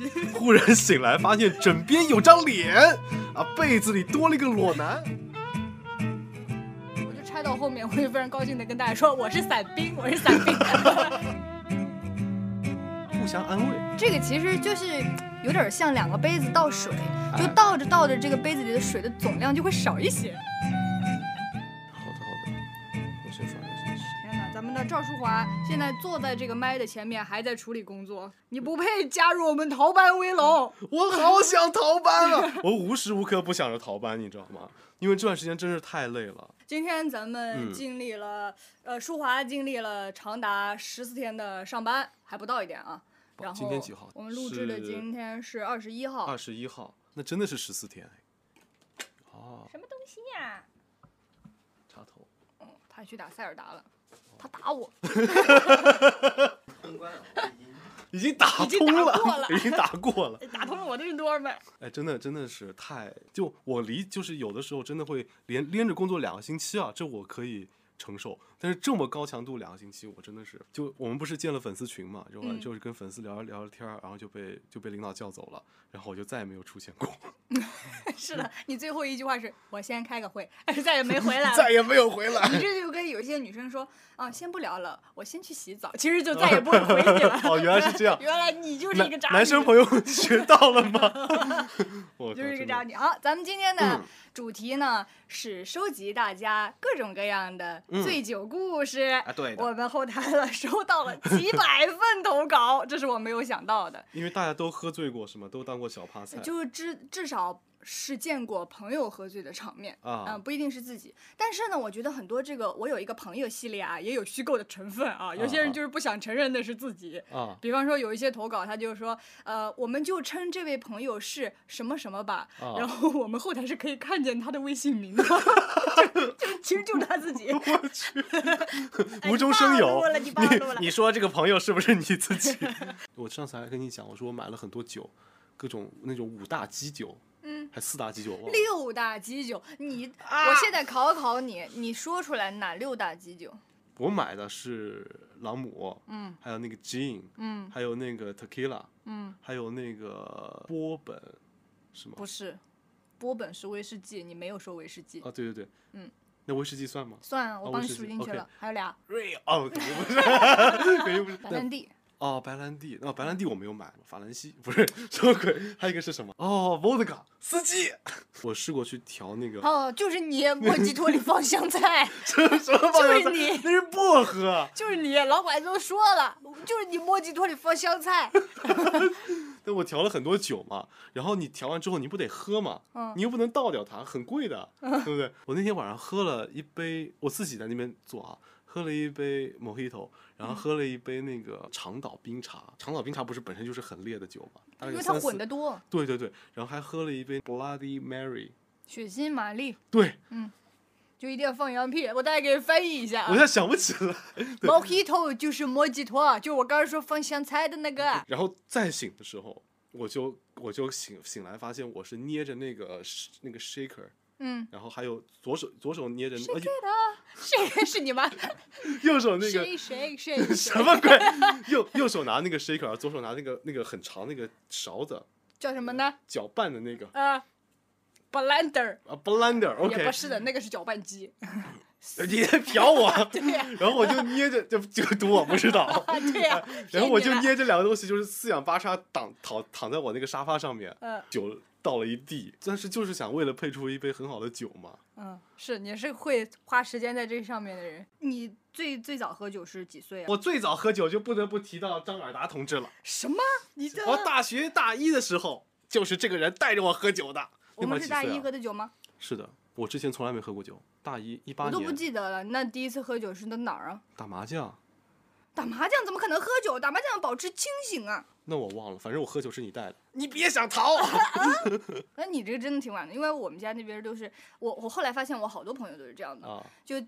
西。忽然醒来，发现枕边有张脸，啊，被子里多了一个裸男。我就拆到后面，我就非常高兴的跟大家说，我是伞兵，我是伞兵。互相安慰。这个其实就是有点像两个杯子倒水，就哎倒着倒着，这个杯子里的水的总量就会少一些。赵淑华现在坐在这个麦的前面，还在处理工作。你不配加入我们逃班威龙。我好想逃班啊！我无时无刻不想着逃班，你知道吗？因为这段时间真是太累了。今天咱们嗯经历了，呃，淑华经历了长达十四天的上班，还不到一点啊。然后今天几号我们录制的今天是二十一号。二十一号，那真的是十四天哎。哦，什么东西呀、插头。嗯，他去打塞尔达了，他打我。通关了，我已经已经打已经通了，打过了已经打过了。打通了我的耳朵们。哎，真的真的是太就我离就是有的时候真的会连连着工作两个星期啊，这我可以承受。但是这么高强度两个星期，我真的是就我们不是建了粉丝群嘛，就、嗯就是跟粉丝聊聊聊天儿，然后就被就被领导叫走了，然后我就再也没有出现过，是的，你最后一句话是我先开个会，再也没回来了。再也没有回来。你这就跟有些女生说啊，先不聊了，我先去洗澡，其实就再也不会回你了。哦，原来是这样。原来你就是一个渣男，男生朋友学到了吗？我就是一个渣女。好，咱们今天的嗯主题呢、是收集大家各种各样的嗯醉酒故事。啊，对，我们后台了收到了 几百份投稿，这是我没有想到的。因为大家都喝醉过是吗？都当过小趴菜。就是至至少是见过朋友喝醉的场面。啊嗯，不一定是自己，但是呢，我觉得很多这个我有一个朋友系列啊，也有虚构的成分啊。有些人就是不想承认那是自己，啊，比方说有一些投稿，他就说，呃，我们就称这位朋友是什么什么吧，啊然后我们后台是可以看见他的微信名的，就就其实就是他自己。我去，哎无中生有你你说这个朋友是不是你自己？我上次还跟你讲，我说我买了很多酒，各种那种五大基酒，嗯，还四大基酒，我忘了六大基酒，你，啊我现在考考你，你说出来哪六大基酒？我买的是朗姆，嗯还有那个 gin，嗯还有那个 tequila，嗯，还有那个波本，是吗？不是，波本是威士忌，你没有说威士忌，啊，对对对，嗯，那威士忌算吗？算了，我帮你数进去了，还有俩，瑞哦，肯定不是，肯定不是。白兰地。哦，白兰地，哦，白兰地我没有买，法兰西不是什么鬼？还有一个是什么？哦，vodka 司机，我试过去调那个哦，就是你，莫吉托里放香菜，什么什么就是放香菜你那是薄荷。就是你，老板都说了，就是你莫吉托里放香菜。但我调了很多酒嘛，然后你调完之后你不得喝嘛，嗯你又不能倒掉它，很贵的，对不对？我那天晚上喝了一杯，我自己在那边做啊，喝了一杯 Mojito，然嗯后喝了一杯那个长岛冰茶。长岛冰茶不是本身就是很烈的酒嘛，因为它混的多，对对对，然后还喝了一杯 Bloody Mary，血腥玛丽对嗯就一定要放羊屁。我大概给你翻译一下啊我现在想不起来。，Mojito 就是莫吉托，就我刚才说放香菜的那个。然后再醒的时候，我就我就醒醒来，发现我是捏着那个那个 shaker，嗯，然后还有左手左手捏着，而且谁是你吗？右手那个谁谁谁 什么鬼？右右手拿那个 shaker，然后左手拿那个那个很长那个勺子叫什么呢？搅拌的那个啊，blender 啊 blender，OK，、也不是的，那个是搅拌机。你在瞟我，然后我就捏着，就就赌我不知道，啊对呀，然后我就捏这两个东西，就是四仰八叉躺躺躺在我那个沙发上面，嗯酒倒了一地，但是就是想为了配出一杯很好的酒嘛。嗯，是你是会花时间在这上面的人。你最最早喝酒是几岁啊？我最早喝酒就不得不提到张尔达同志了。什么？你这我大学大一的时候，就是这个人带着我喝酒的。我们是大一喝的酒吗？是的，我之前从来没喝过酒。大一一八年我都不记得了。那第一次喝酒是在哪儿啊？打麻将，打麻将怎么可能喝酒？打麻将要保持清醒啊！那我忘了，反正我喝酒是你带的。你别想逃！那你这个真的挺晚的，因为我们家那边都是我，我后来发现我好多朋友都是这样的，啊，就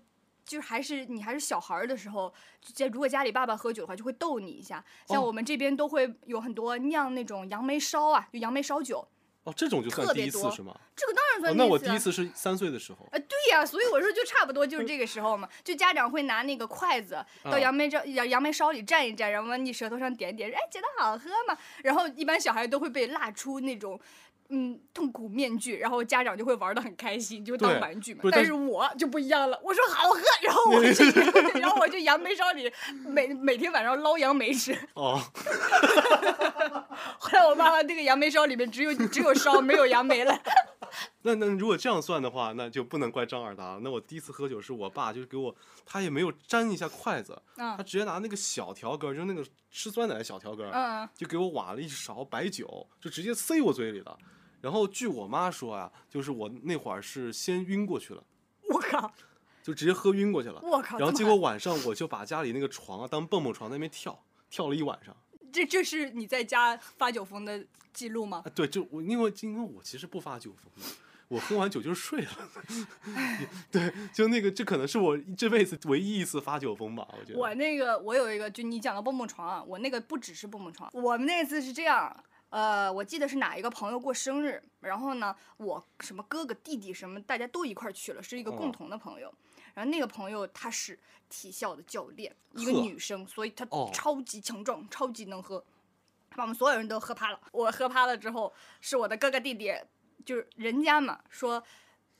就是还是你还是小孩儿的时候，在如果家里爸爸喝酒的话，就会逗你一下。像哦我们这边都会有很多酿那种杨梅烧啊，就杨梅烧酒。哦，这种就算第一次是吗？这个当然哦算，那我次啊第一次是三岁的时候。呃，对呀、所以我说就差不多就是这个时候嘛，就家长会拿那个筷子到啊杨梅这杨杨梅烧里蘸一蘸，然后往你舌头上点点，哎，觉得好喝吗？然后一般小孩都会被辣出那种。嗯，痛苦面具，然后家长就会玩的很开心，就当玩具但但是我就不一样了，我说好喝，然后我就 然后我就杨梅烧里每每天晚上捞杨梅吃。哦，后来我妈妈那个杨梅烧里面只有只有烧没有杨梅了。那那如果这样算的话，那就不能怪张二达了。那我第一次喝酒是我爸，就是给我，他也没有沾一下筷子，嗯他直接拿那个小条根，就是那个吃酸奶的小条根，嗯，就给我挖了一勺白酒，就直接塞我嘴里了。然后据我妈说啊，就是我那会儿是先晕过去了，我靠，就直接喝晕过去了。我靠！然后结果晚上我就把家里那个床啊当蹦蹦床在那边跳，跳了一晚上。这这是你在家发酒疯的记录吗啊，？对，就我因为因为我其实不发酒疯的，我喝完酒就睡了。对，就那个这可能是我这辈子唯一一次发酒疯吧，我觉得。我那个我有一个，就你讲的蹦蹦床啊，我那个不只是蹦蹦床，我们那次是这样。呃，我记得是哪一个朋友过生日，然后呢，我什么哥哥、弟弟什么，大家都一块儿去了，是一个共哦同的朋友。然后那个朋友她是体校的教练，一个女生，所以她哦超级强壮，超级能喝，把我们所有人都喝趴了。我喝趴了之后，是我的哥哥弟弟，就是人家嘛说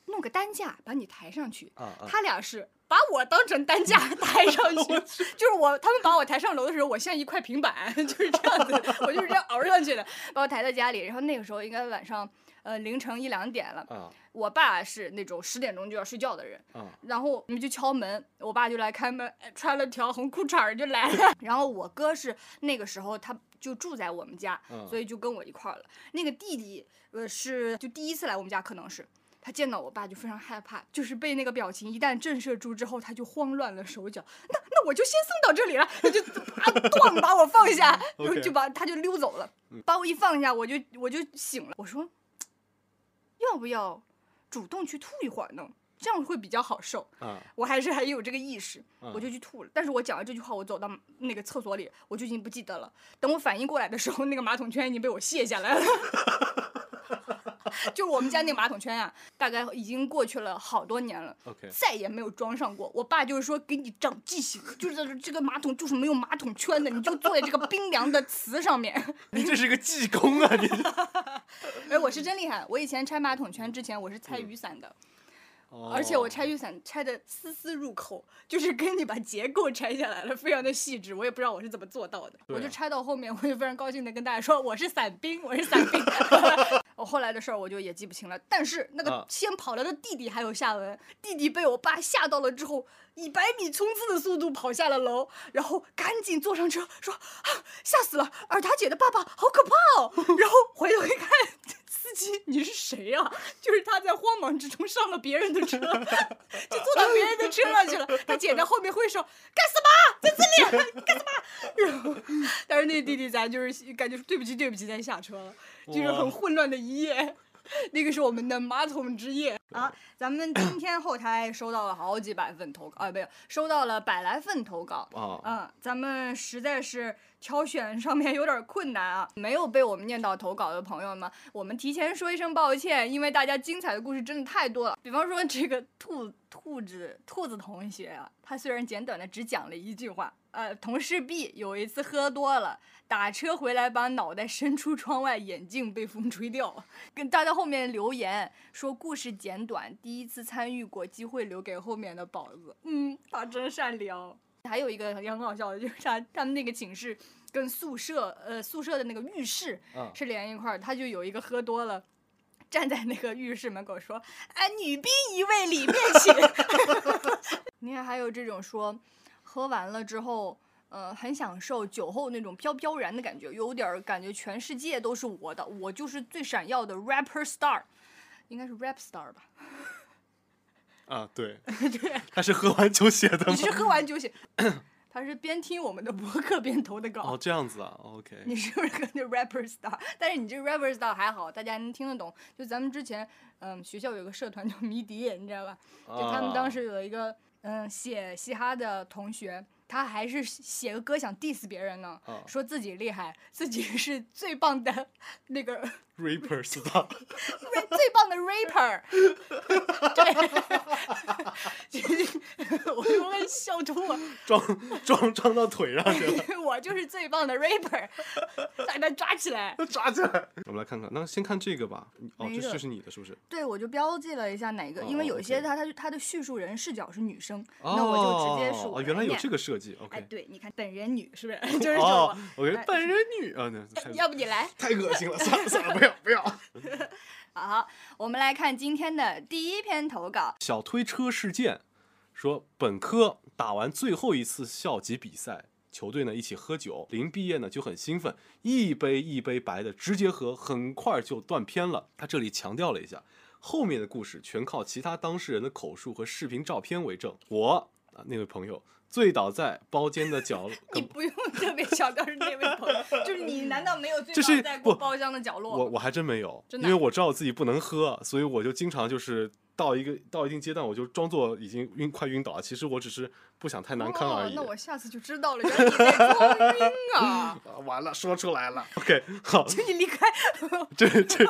弄个担架把你抬上去，他俩是把我当成担架 抬上 去，就是我他们把我抬上楼的时候，我像一块平板，就是这样子，我就是这样熬上去的，把我抬到家里。然后那个时候应该晚上呃凌晨一两点了，啊我爸是那种十点钟就要睡觉的人，啊然后我们就敲门，我爸就来开门，哎穿了条红裤衩儿就来了。然后我哥是那个时候他就住在我们家，嗯所以就跟我一块儿了。那个弟弟呃是就第一次来我们家，可能是。他见到我爸就非常害怕，就是被那个表情一旦震慑住之后，他就慌乱了手脚。那那我就先送到这里了，他就啊咣把我放下，然 后就把他就溜走了。把我一放下，我就我就醒了。我说，要不要主动去吐一会儿呢？这样会比较好受。啊！我还是还有这个意识，嗯我就去吐了。但是我讲完这句话，我走到那个厕所里，我就已经不记得了。等我反应过来的时候，那个马桶圈已经被我卸下来了。就是我们家那个马桶圈啊，大概已经过去了好多年了。OK，再也没有装上过。我爸就是说给你长记性，就是这个马桶就是没有马桶圈的，你就坐在这个冰凉的瓷上面。你这是个技工啊！你 哎，我是真厉害，我以前拆马桶圈之前我是拆雨伞的，而且我哦拆雨伞拆的丝丝入扣，就是跟你把结构拆下来了，非常的细致。我也不知道我是怎么做到的，我就拆到后面，我就非常高兴的跟大家说我是伞兵，我是伞兵。我后来的事儿我就也记不清了，但是那个啊先跑来的弟弟还有下文，弟弟被我爸吓到了之后，以百米冲刺的速度跑下了楼，然后赶紧坐上车说啊吓死了，尔达姐的爸爸好可怕哦，然后回头一看。司机，你是谁呀、就是他在慌忙之中上了别人的车，就坐到别人的车上去了。他姐在后面挥手，干什么？在这里干什么？然后，但是那弟弟咱就是感觉对不起对不起，咱下车了，就是很混乱的一夜。那个是我们的马桶之夜啊！咱们今天后台收到了好几百份投稿啊，没有，收到了百来份投稿。啊，嗯，咱们实在是挑选上面有点困难啊，没有被我们念到投稿的朋友们，我们提前说一声抱歉，因为大家精彩的故事真的太多了。比方说这个兔兔子兔子同学啊，他虽然简短的只讲了一句话，呃，同事 B 有一次喝多了，打车回来把脑袋伸出窗外，眼镜被风吹掉，跟大家后面留言说故事简短，第一次参与过，机会留给后面的宝子。嗯，他真善良。还有一个也很好笑的，就是他他们那个寝室跟宿舍，呃，宿舍的那个浴室嗯是连一块儿，他就有一个喝多了。站在那个浴室门口说：“哎，女兵一位，里面请。” 你看，还有这种说，喝完了之后，呃，很享受酒后那种飘飘然的感觉，有点儿感觉全世界都是我的，我就是最闪耀的 rapper star，应该是 rap star 吧？啊，对，对，他是喝完酒写的吗你？是喝完酒写，他是边听我们的博客边投的稿。哦，这样子啊，OK，你是不是跟着 rapper star？但是你这个 rapper star 还好，大家能听得懂。就咱们之前，嗯，学校有个社团叫迷笛，你知道吧？就他们当啊时有一个，嗯，写嘻哈的同学，他还是写个歌想 diss 别人呢，啊说自己厉害，自己是最棒的那个，rapper 是吧？最棒的 rapper，对，我就被笑吐了。装装装到腿上去了，我就是最棒的 rapper，把他抓起来。抓起来。我们来看看，那先看这个吧。哦，这这是你的，是不是？对，我就标记了一下哪个，因为哦有一些他他他的叙述人视角是女生，哦，那我就直接数哦，原来有这个设计。哎，OK，对，你看本人女是不是？就是这哦种。，OK，哎本人女啊，那太要不你来？太恶心了，算了算了，不要不要。好，我们来看今天的第一篇投稿。小推车事件说，本科打完最后一次校级比赛，球队呢一起喝酒，临毕业呢就很兴奋，一杯一杯白的直接喝，很快就断片了。他这里强调了一下，后面的故事全靠其他当事人的口述和视频照片为证。我啊那位朋友醉倒在包间的角落，你不用特别强调是那位朋友，就是你难道没有醉倒在过包厢的角落？我我还真没有，因为我知道我自己不能喝，所以我就经常就是到一个到一定阶段，我就装作已经晕快晕倒了，其实我只是不想太难堪而已。哦那我 下次就知道了，原来你在装晕啊！啊完了，说出来了。OK，好，请你离开。这这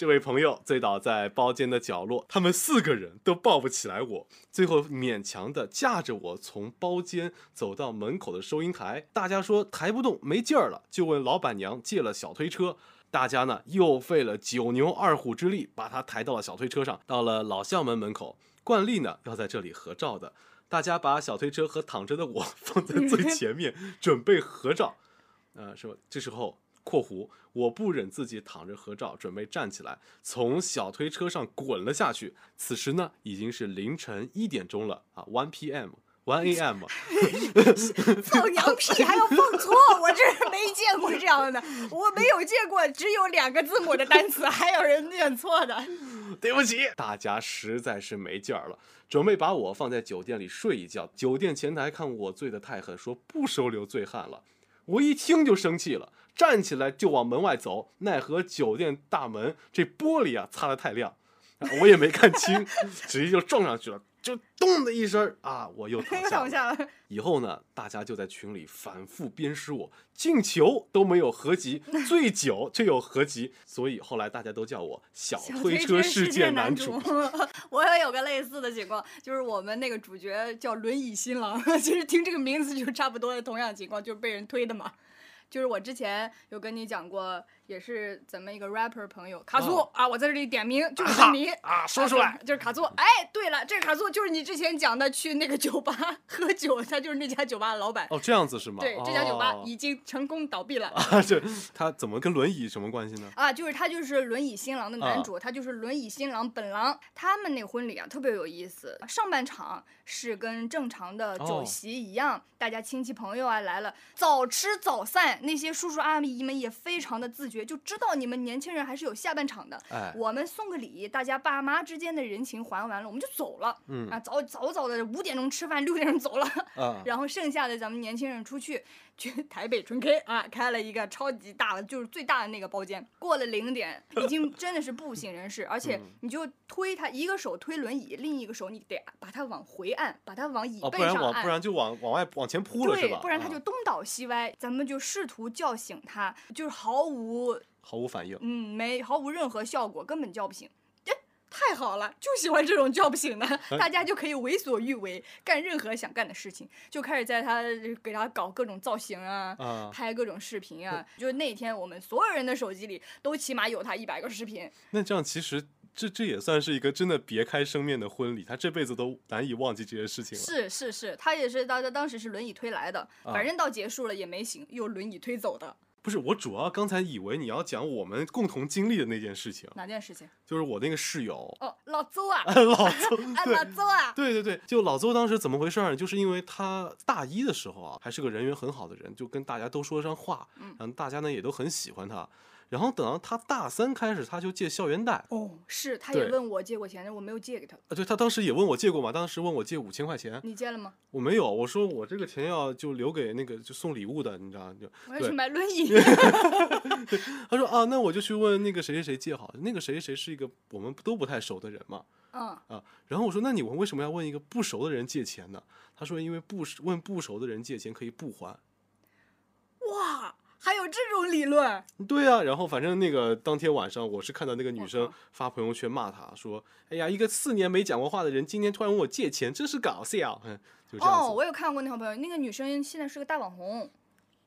这位朋友醉倒在包间的角落，他们四个人都抱不起来我，最后勉强的架着我从包间走到门口的收银台。大家说抬不动，没劲儿了，就问老板娘借了小推车。大家呢又费了九牛二虎之力，把他抬到了小推车上。到了老校门门口，惯例呢要在这里合照的，大家把小推车和躺着的我 放在最 前面，准备合照。呃，说这时候（括弧）我不忍自己躺着合照，准备站起来，从小推车上滚了下去。此时呢，已经是凌晨一点钟了啊，one p.m. one a.m. 放羊屁还要放错，我这是没见过这样的，我没有见过只有两个字母的单词还有人念错的。对不起，大家实在是没劲儿了，准备把我放在酒店里睡一觉。酒店前台看我醉得太狠，说不收留醉汉了。我一听就生气了，站起来就往门外走，奈何酒店大门这玻璃啊擦得太亮，我也没看清，直接就撞上去了，就咚的一声儿啊，我又躺又 下了。以后呢，大家就在群里反复鞭尸我，进球都没有合集，醉酒却有合集，所以后来大家都叫我小小推车世界男主。我也有个类似的情况，就是我们那个主角叫轮椅新郎，其实听这个名字就差不多的同样情况，就是被人推的嘛。就是我之前有跟你讲过，也是咱们一个 rapper 朋友卡座、哦啊，我在这里点名，就是你啊，说出来。就是就是卡座。哎，对了，这个卡座就是你之前讲的去那个酒吧喝酒，他就是那家酒吧的老板。哦，这样子是吗？对，这家酒吧哦已经成功倒闭了。啊，这他怎么跟轮椅什么关系呢？啊，就是他就是轮椅新郎的男啊主，他就是轮椅新郎本郎。他们那婚礼啊，特别有意思。上半场是跟正常的酒哦席一样，大家亲戚朋友啊来了，早吃早散。那些叔叔阿姨们也非常的自觉，就知道你们年轻人还是有下半场的。哎，我们送个礼，大家爸妈之间的人情还完了，我们就走了。嗯啊，早早早的五点钟吃饭，六点钟走了。嗯，然后剩下的咱们年轻人出去去 台北春 K 啊，开了一个超级大的，就是最大的那个包间。过了零点，已经真的是不省人事，而且嗯你就推他，一个手推轮椅，另一个手你得把他往回按，把他往椅哦，背不然往上按。不然就往往外往前扑了是吧？，对不然他就啊东倒西歪。咱们就试图叫醒他，就是毫无毫无反应。嗯没毫无任何效果，根本叫不醒。哎，太好了，就喜欢这种叫不醒的，哎 大家就可以为所欲为，干任何想干的事情，就开始在他给他搞各种造型啊。啊，拍各种视频啊，就是那天我们所有人的手机里都起码有他一百个视频，那这样其实这这也算是一个真的别开生面的婚礼，他这辈子都难以忘记这些事情了。是是是，他也是当当时是轮椅推来的，啊反正到结束了也没醒，又轮椅推走的，不是，我主要刚才以为你要讲我们共同经历的那件事情，哪件事情？就是我那个室友哦，老邹啊，老邹，啊对老邹啊，对对对，就老邹当时怎么回事儿呢？就是因为他大一的时候啊，还是个人缘很好的人，就跟大家都说得上话，嗯然后大家呢也都很喜欢他。然后等到他大三开始，他就借校园贷，哦，是，他也问我借过钱，但我没有借给他，啊，对他当时也问我借过嘛，当时问我借五千块钱，你借了吗？我没有，我说我这个钱要就留给那个就送礼物的，你知道就我要去买轮椅。他说啊，那我就去问那个谁谁谁借好了，那个谁谁谁是一个我们都不太熟的人嘛。嗯，啊。然后我说，那你为什么要问一个不熟的人借钱呢？他说，因为不熟问不熟的人借钱可以不还。哇，还有这种理论？对啊，然后反正那个当天晚上，我是看到那个女生发朋友圈骂他说：“哎呀，一个四年没讲过话的人，今天突然问我借钱，真是搞笑。”嗯，就这样子。哦，我有看过那条朋友，那个女生现在是个大网红。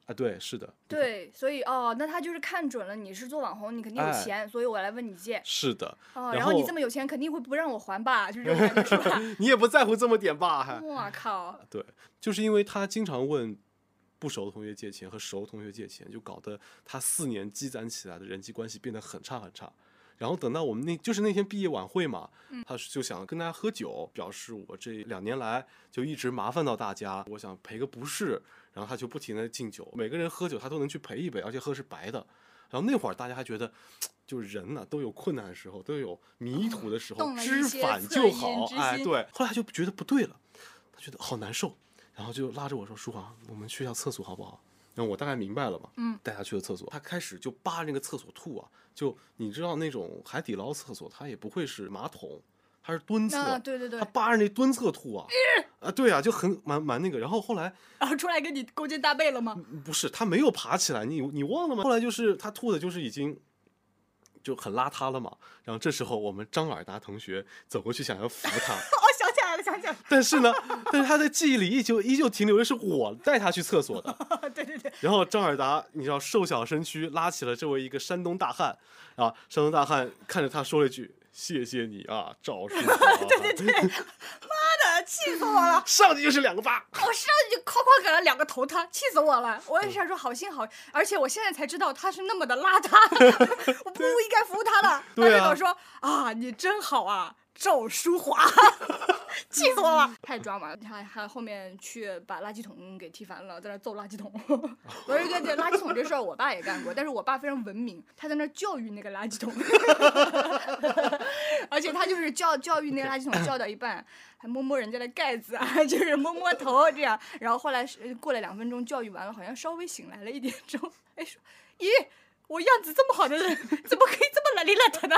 啊，对，是的，对，所以哦，那他就是看准了你是做网红，你肯定有哎钱，所以我来问你借。是的，哦，然然后你这么有钱，肯定会不让我还吧？就这种感觉是吧？你也不在乎这么点吧？还 我靠！对，就是因为他经常问不熟的同学借钱和熟的同学借钱，就搞得他四年积攒起来的人际关系变得很差很差。然后等到我们那就是那天毕业晚会嘛，他就想跟大家喝酒，表示我这两年来就一直麻烦到大家，我想赔个不是。然后他就不停的敬酒，每个人喝酒他都能去陪一杯，而且喝的是白的。然后那会儿大家还觉得，就是人呢、都有困难的时候，都有迷途的时候，知返就好。之哎，对。后来他就觉得不对了，他觉得好难受，然后就拉着我说：“舒华，我们去一下厕所好不好？”然后我大概明白了嘛，嗯，带他去了厕所。他开始就扒那个厕所吐啊，就你知道那种海底捞厕所，它也不会是马桶，它是蹲厕，啊，对对对他，扒着那蹲厕吐啊，啊，对啊，就很蛮蛮那个。然后后来然后出来跟你勾肩搭背了吗？不是他没有爬起来，你你忘了吗？后来就是他吐的，就是已经就很邋遢了嘛。然后这时候我们张尔达同学走过去想要扶他，哦，想起来了，想但是呢，但是他的记忆里依旧依旧停留的是我带他去厕所的。了，对对对，然后张尔达，你知道瘦小身躯拉起了这位一个山东大汉啊，山东大汉看着他说了一句：“谢谢你啊，赵叔。”对对对，妈的，气死我了！上去就是两个巴。我上去就哐哐给了两个头他，气死我了！我也想说好心好，而且我现在才知道他是那么的邋遢，我不应该扶他的。对啊他就跟我说啊，你真好啊，赵淑华，气死我了，太抓马了。还还后面去把垃圾桶给踢翻了，在那揍垃圾桶。我是跟这垃圾桶这事儿，我爸也干过，但是我爸非常文明，他在那教育那个垃圾桶，而且他就是教教育那个垃圾桶教到一半，还摸摸人家的盖子啊，就是摸摸头这样。然后后来是过了两分钟，教育完了，好像稍微醒来了一点之后，哎说，咦，我样子这么好的人，怎么可以这么邋里邋遢呢？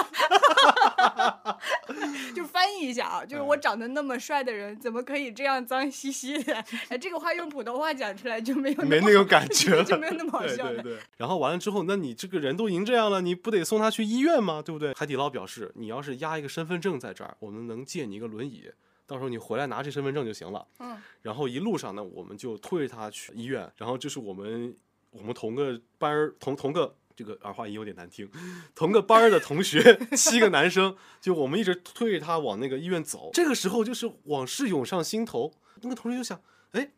就翻译一下啊，就是我长得那么帅的人，怎么可以这样脏兮兮的？哎，这个话用普通话讲出来就没有没那种感觉了，就没有那么好笑了。对对。然后完了之后，那你这个人都已经这样了，你不得送他去医院吗？对不对？海底捞表示，你要是压一个身份证在这儿，我们能借你一个轮椅，到时候你回来拿这身份证就行了。嗯，然后一路上呢，我们就推着他去医院，然后就是我们我们同个班儿同同个。这个儿化音有点难听，同个班儿的同学 七个男生，就我们一直推着他往那个医院走。这个时候就是往事涌上心头，那个同学就想，哎，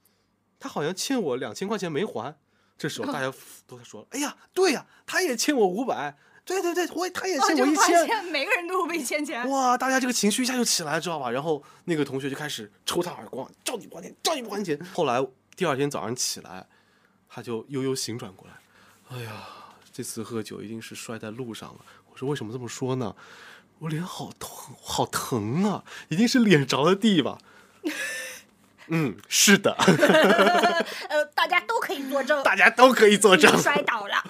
他好像欠我两千块钱没还。这时候大家都在说，哎呀，对呀，他也欠我五百，对对对，我他也哦，欠我一千。现每个人都会被欠钱。哇，大家这个情绪一下就起来了，知道吧？然后那个同学就开始抽他耳光，叫你不还钱，叫你不还钱。后来第二天早上起来，他就悠悠醒转过来，哎呀，这次喝酒一定是摔在路上了。我说为什么这么说呢？我脸好疼，好疼啊！一定是脸着了地吧？嗯，是的，呃，大家都可以作证，大家都可以作证。摔倒了。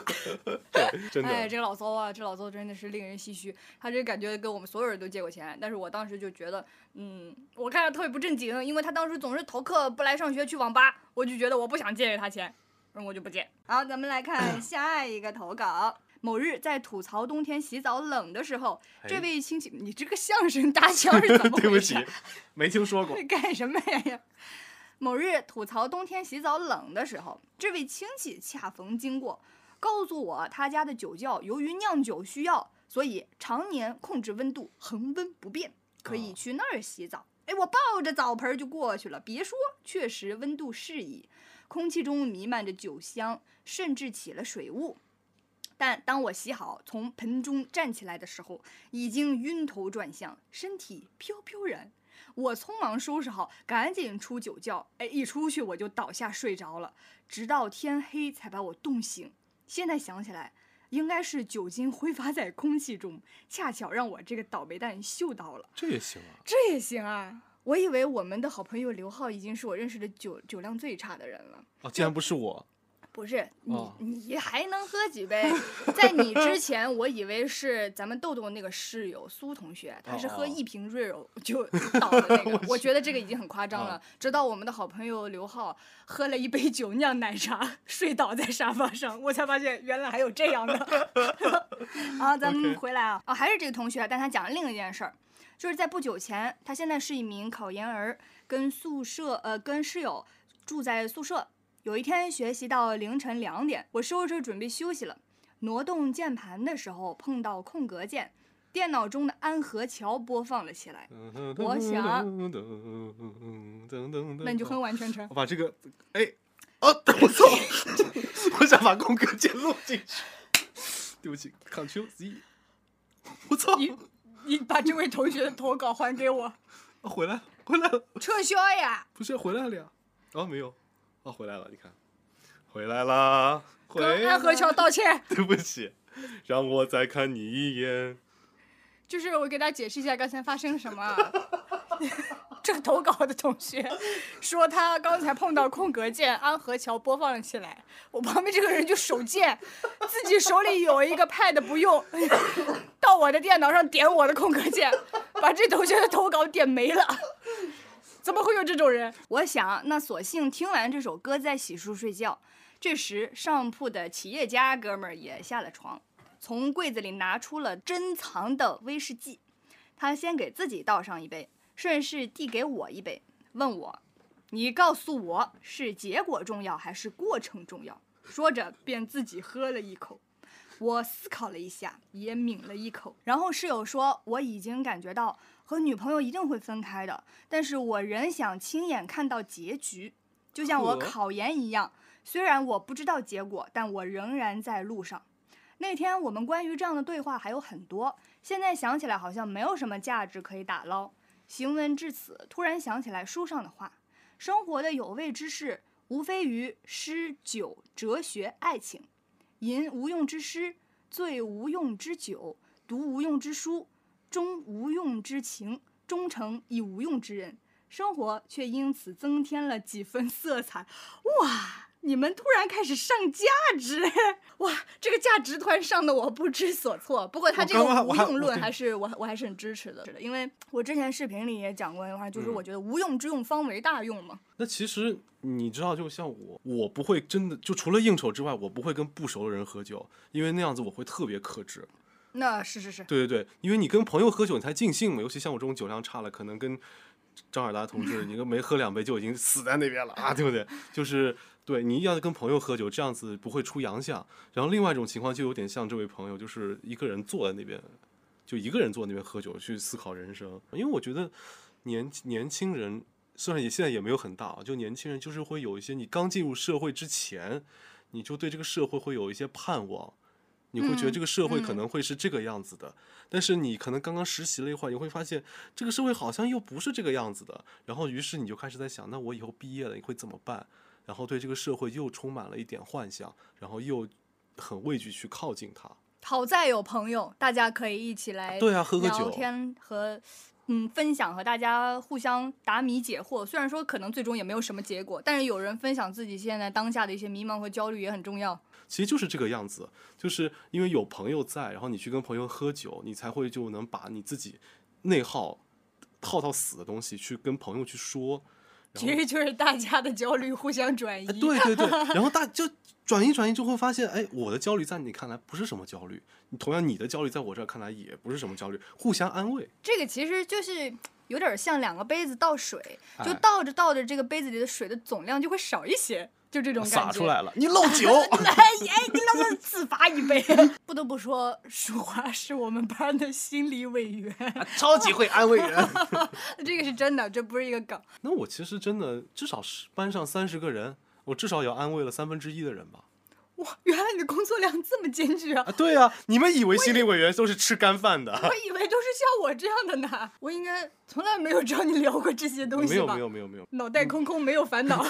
真的，哎，这个老邹啊，这老邹真的是令人唏嘘。他这感觉跟我们所有人都借过钱，但是我当时就觉得，嗯，我看着特别不正经，因为他当时总是逃课不来上学去网吧，我就觉得我不想借给他钱，我就不见。好，咱们来看 下一个投稿。某日在吐槽冬天洗澡冷的时候，这哎位亲戚，你这个相声搭腔是怎么 对不起？，没听说过。干什么呀？某日吐槽冬天洗澡冷的时候，这位亲戚恰逢经过，告诉我他家的酒窖由于酿酒需要，所以常年控制温度恒温不变，可以哦去那儿洗澡。哎，我抱着澡盆儿就过去了，别说，确实温度适宜，空气中弥漫着酒香，甚至起了水雾。但当我洗好，从盆中站起来的时候，已经晕头转向，身体飘飘然。我匆忙收拾好，赶紧出酒窖。哎，一出去我就倒下睡着了，直到天黑才把我冻醒。现在想起来，应该是酒精挥发在空气中，恰巧让我这个倒霉蛋嗅到了。这也行啊？这也行啊！我以为我们的好朋友刘浩已经是我认识的酒酒量最差的人了。哦，竟然不是我。不是你哦，你还能喝几杯？在你之前，我以为是咱们豆豆那个室友苏同学，他是喝一瓶瑞柔就 倒的那个我，我觉得这个已经很夸张了啊。直到我们的好朋友刘浩喝了一杯酒酿奶茶，睡倒在沙发上，我才发现原来还有这样的。啊，咱们回来啊，啊，还是这个同学，但他讲了另一件事儿。就是在不久前，他现在是一名考研儿，跟宿舍呃跟室友住在宿舍。有一天学习到凌晨两点，我收拾着准备休息了，挪动键盘的时候碰到空格键，电脑中的安河桥播放了起来。我想那你就哼完全程我。把这个，哎，哦，我操！我想把空格键录进去，对不起，Ctrl Z。我操！你你把这位同学的投稿还给我，啊 回来了，回来了，撤销呀！不是回来了呀？啊，没有，啊，回来了，你看，回来啦，回跟安河桥道歉。对不起，让我再看你一眼。就是我给大家解释一下刚才发生了什么啊。这个投稿的同学说他刚才碰到空格键，安河桥播放了起来。我旁边这个人就手贱，自己手里有一个 pad 不用，到我的电脑上点我的空格键，把这同学的投稿点没了。怎么会有这种人？我想，那索性听完这首歌再洗漱睡觉。这时，上铺的企业家哥们儿也下了床，从柜子里拿出了珍藏的威士忌。他先给自己倒上一杯，顺势递给我一杯，问我：“你告诉我是结果重要还是过程重要？”说着便自己喝了一口。我思考了一下，也抿了一口。然后室友说：“我已经感觉到和女朋友一定会分开的，但是我仍想亲眼看到结局，就像我考研一样。虽然我不知道结果，但我仍然在路上。”那天我们关于这样的对话还有很多，现在想起来好像没有什么价值可以打捞。行文至此，突然想起来书上的话：生活的有味之事，无非于诗、酒、哲学、爱情。吟无用之诗，醉无用之酒，读无用之书，终无用之情，终成以无用之人。生活却因此增添了几分色彩。哇！你们突然开始上价值，哇！这个价值突然上的我不知所措。不过他这个无用论还是我我还是很支持的，因为我之前视频里也讲过一句话，就是嗯我觉得无用之用方为大用嘛。那其实你知道，就像我，我不会真的就除了应酬之外，我不会跟不熟的人喝酒，因为那样子我会特别克制。那是是是，对对对，因为你跟朋友喝酒你才尽兴嘛，尤其像我这种酒量差了，可能跟张尔达同志，你都没喝两杯就已经死在那边了啊，对不对？就是对你要跟朋友喝酒，这样子不会出洋相。然后另外一种情况就有点像这位朋友，就是一个人坐在那边，就一个人坐在那边喝酒去思考人生。因为我觉得年年轻人虽然也现在也没有很大啊，就年轻人就是会有一些你刚进入社会之前，你就对这个社会会有一些盼望。你会觉得嗯这个社会可嗯能会是这个样子的，但是你可能刚刚实习了一会儿，你会发现这个社会好像又不是这个样子的。然后，于是你就开始在想，那我以后毕业了你会怎么办？然后对这个社会又充满了一点幻想，然后又很畏惧去靠近他。好在有朋友，大家可以一起来对啊，喝喝聊酒，天和嗯分享，和大家互相答谜解惑。虽然说可能最终也没有什么结果，但是有人分享自己现在当下的一些迷茫和焦虑也很重要。其实就是这个样子，就是因为有朋友在，然后你去跟朋友喝酒，你才会就能把你自己内耗耗到死的东西去跟朋友去说。其实就是大家的焦虑互相转移。哎，对对对，然后大就转移转移，就会发现，哎，我的焦虑在你看来不是什么焦虑，同样你的焦虑在我这儿看来也不是什么焦虑，互相安慰。这个其实就是有点像两个杯子倒水，就哎倒着倒着，这个杯子里的水的总量就会少一些，就这种感觉。洒出来了，你漏 酒。哎哎，你能不能自罚一杯？不得不说，淑华是我们班的心理委员，超级会安慰人。这个是真的，这不是一个梗。那我其实真的至少是班上三十个人，我至少也安慰了三分之一的人吧。哇，原来你的工作量这么艰巨啊！啊，对啊，你们以为心理委员都是吃干饭的？我以为都是像我这样的呢，我应该从来没有找你聊过这些东西吧？没有没有没有没有，脑袋空空，没有烦恼。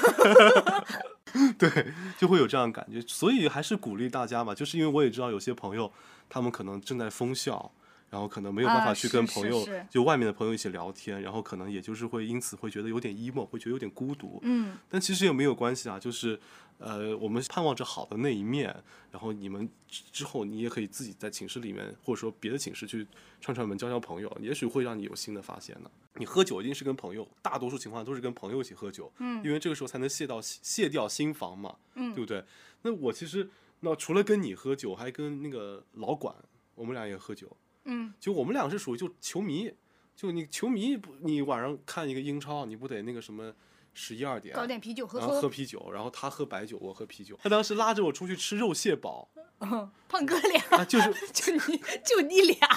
对，就会有这样的感觉，所以还是鼓励大家嘛，就是因为我也知道有些朋友他们可能正在封校，然后可能没有办法啊去跟朋友，是是就外面的朋友一起聊天，然后可能也就是会因此会觉得有点 emo，会觉得有点孤独。嗯但其实也没有关系啊，就是呃，我们盼望着好的那一面，然后你们之之后你也可以自己在寝室里面，或者说别的寝室去串串门、交交朋友，也许会让你有新的发现呢。你喝酒一定是跟朋友，大多数情况都是跟朋友一起喝酒，嗯因为这个时候才能卸到卸掉心防嘛，嗯对不对？那我其实那除了跟你喝酒，还跟那个老管，我们俩也喝酒，嗯就我们俩是属于就球迷，就你球迷不，你晚上看一个英超，你不得那个什么十一二点，搞点啤酒喝然后喝喝。啤酒，然后他喝白酒，我喝啤酒。他当时拉着我出去吃肉蟹堡，嗯 胖哥俩，啊，就是 就你就你俩，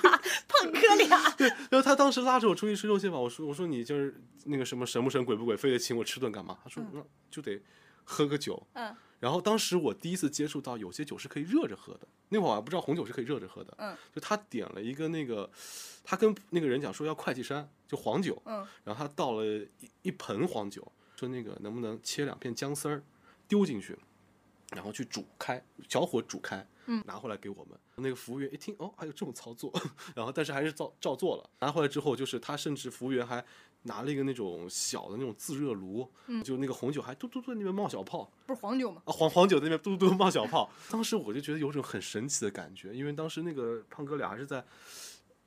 胖哥俩。对。然后他当时拉着我出去吃肉蟹堡，我说我说你就是那个什么神不神鬼不鬼，非得请我吃顿干嘛？他说那就得喝个酒。嗯然后当时我第一次接触到有些酒是可以热着喝的，那会儿我还不知道红酒是可以热着喝的。嗯就他点了一个那个，他跟那个人讲说要会计山，就黄酒，嗯然后他倒了一一盆黄酒，说那个能不能切两片姜丝儿丢进去，然后去煮开，小火煮开，嗯拿回来给我们。那个服务员一听，哦，还有这种操作，然后但是还是照照做了。拿回来之后，就是他甚至服务员还拿了一个那种小的那种自热炉，嗯就那个红酒还嘟嘟嘟那边冒小泡，不是黄酒吗？啊，黄 黄酒那边嘟嘟嘟冒小泡，当时我就觉得有种很神奇的感觉，因为当时那个胖哥俩还是在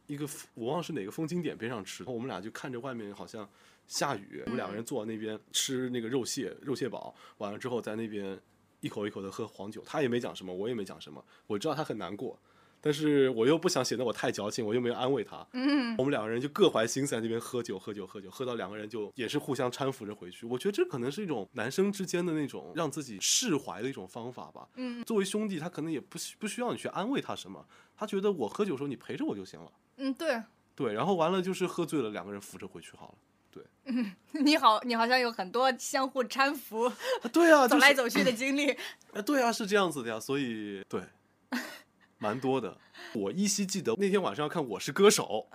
一个我忘了是哪个风景点边上吃，然后我们俩就看着外面好像下雨，我们两个人坐在那边吃那个肉蟹肉蟹堡，完了之后在那边一口一口的喝黄酒，他也没讲什么，我也没讲什么，我知道他很难过。但是我又不想显得我太矫情，我又没有安慰他。嗯，我们两个人就各怀心思在那边喝酒，喝酒，喝酒，喝到两个人就也是互相搀扶着回去。我觉得这可能是一种男生之间的那种让自己释怀的一种方法吧。嗯，作为兄弟，他可能也不需不需要你去安慰他什么，他觉得我喝酒的时候你陪着我就行了。嗯，对，对，然后完了就是喝醉了，两个人扶着回去好了。你好，你好像有很多相互搀扶、啊对啊，走就是来走去的经历。啊，对啊，是这样子的呀，所以对，蛮多的。我依稀记得那天晚上要看《我是歌手》，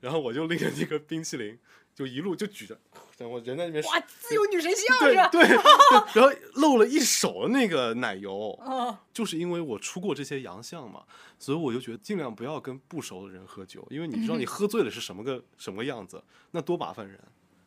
然后我就拎着那个冰淇淋，就一路就举着，我人在那边哇，自由女神像对是。对，然后漏了一手那个奶油，哦，就是因为我出过这些洋相嘛，所以我就觉得尽量不要跟不熟的人喝酒，因为你知道你喝醉了是什么个什么样子，那多麻烦人。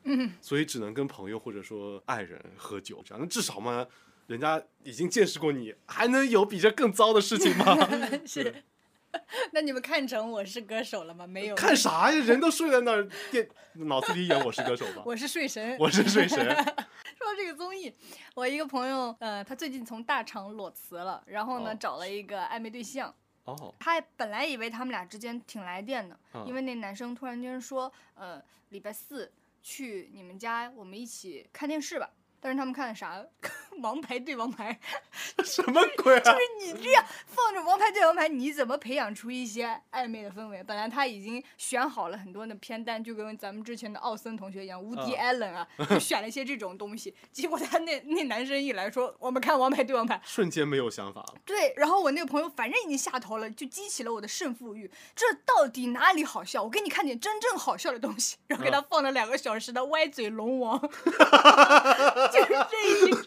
嗯，所以只能跟朋友或者说爱人喝酒，这样那至少嘛，人家已经见识过你，还能有比这更糟的事情吗？是。那你们看成我是歌手了吗？没有，看啥呀？人都睡在那儿，电脑子里演我是歌手吧？我是睡神。我是睡神。说到这个综艺，我一个朋友，呃，他最近从大厂裸辞了，然后呢、哦找了一个暧昧对象。哦，他本来以为他们俩之间挺来电的，啊因为那男生突然间说，呃，礼拜四去你们家，我们一起看电视吧。但是他们看的啥？王牌对王牌，什么鬼啊？你这样放着王牌对王牌，你怎么培养出一些暧昧的氛围？本来他已经选好了很多的片单，就跟咱们之前的奥森同学一样，无敌啊艾伦啊，就选了一些这种东西。结果他那那男生一来说，我们看王牌对王牌，瞬间没有想法了。对，然后我那个朋友反正已经下头了，就激起了我的胜负欲。这到底哪里好笑？我给你看点真正好笑的东西。然后给他放了两个小时的歪嘴龙王，就是这已经，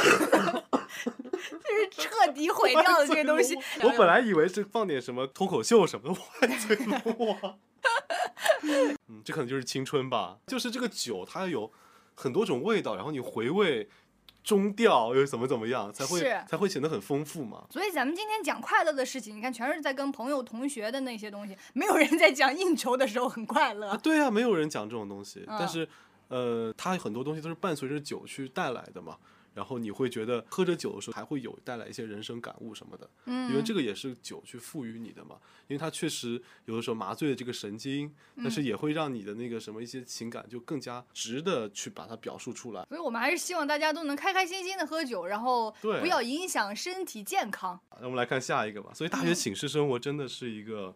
就是彻底毁掉了这个东西。我本来以为是放点什么脱口秀什么的，歪嘴龙王。嗯，这可能就是青春吧。就是这个酒，它有很多种味道，然后你回味中调又怎么怎么样，才会才会显得很丰富嘛。所以咱们今天讲快乐的事情，你看全是在跟朋友、同学的那些东西，没有人在讲应酬的时候很快啊，乐。对啊，没有人讲这种东西，嗯但是呃，它很多东西都是伴随着酒去带来的嘛。然后你会觉得喝着酒的时候，还会有带来一些人生感悟什么的。嗯，因为这个也是酒去赋予你的嘛，因为它确实有的时候麻醉了这个神经，但嗯是也会让你的那个什么一些情感就更加值得去把它表述出来。所以我们还是希望大家都能开开心心的喝酒，然后对不要影响身体健康。那我们来看下一个吧。所以大嗯学寝室生活真的是一个，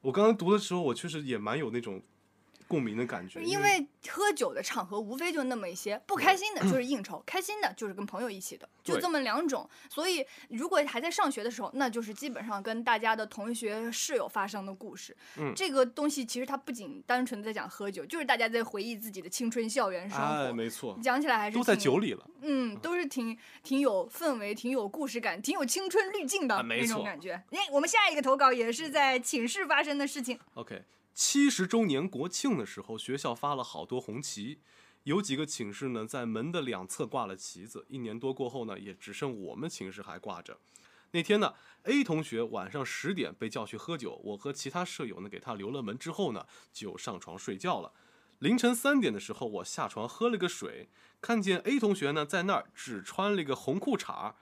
我刚刚读的时候，我确实也蛮有那种共鸣的感觉。因为喝酒的场合无非就那么一些，不开心的就是应酬，开心的就是跟朋友一起的，就这么两种。所以如果还在上学的时候，那就是基本上跟大家的同学、室友发生的故事。嗯这个东西其实它不仅单纯的在讲喝酒，就是大家在回忆自己的青春校园生活。哎，没错，讲起来还是都在酒里了。嗯，都是挺挺有氛围、挺有故事感、挺有青春滤镜的啊那种感觉。哎，我们下一个投稿也是在寝室发生的事情。OK，七十周年国庆的时候，学校发了好多红旗，有几个寝室呢在门的两侧挂了旗子。一年多过后呢，也只剩我们寝室还挂着。那天呢，A 同学晚上十点被叫去喝酒，我和其他舍友呢给他留了门之后呢，就上床睡觉了。凌晨三点的时候，我下床喝了个水，看见 A 同学呢在那儿只穿了一个红裤衩，